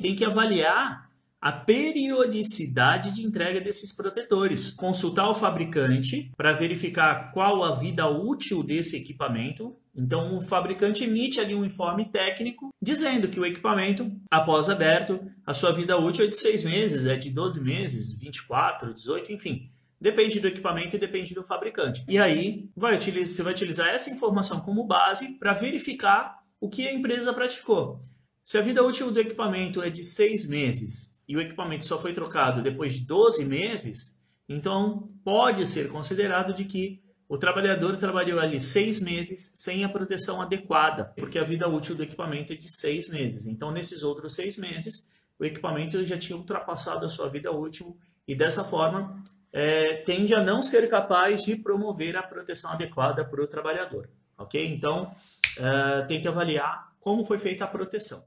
tem que avaliar a periodicidade de entrega desses protetores. Consultar o fabricante para verificar qual a vida útil desse equipamento. Então, o fabricante emite ali um informe técnico dizendo que o equipamento, após aberto, a sua vida útil é de 6 meses, é de 12 meses, 24, 18, enfim. Depende do equipamento e depende do fabricante. E aí, vai utilizar, você vai utilizar essa informação como base para verificar o que a empresa praticou. Se a vida útil do equipamento é de 6 meses e o equipamento só foi trocado depois de 12 meses, então pode ser considerado de que o trabalhador trabalhou ali seis meses sem a proteção adequada, porque a vida útil do equipamento é de seis meses. Então, nesses outros seis meses, o equipamento já tinha ultrapassado a sua vida útil e dessa forma é, tende a não ser capaz de promover a proteção adequada para o trabalhador. Ok? Então, é, tem que avaliar como foi feita a proteção.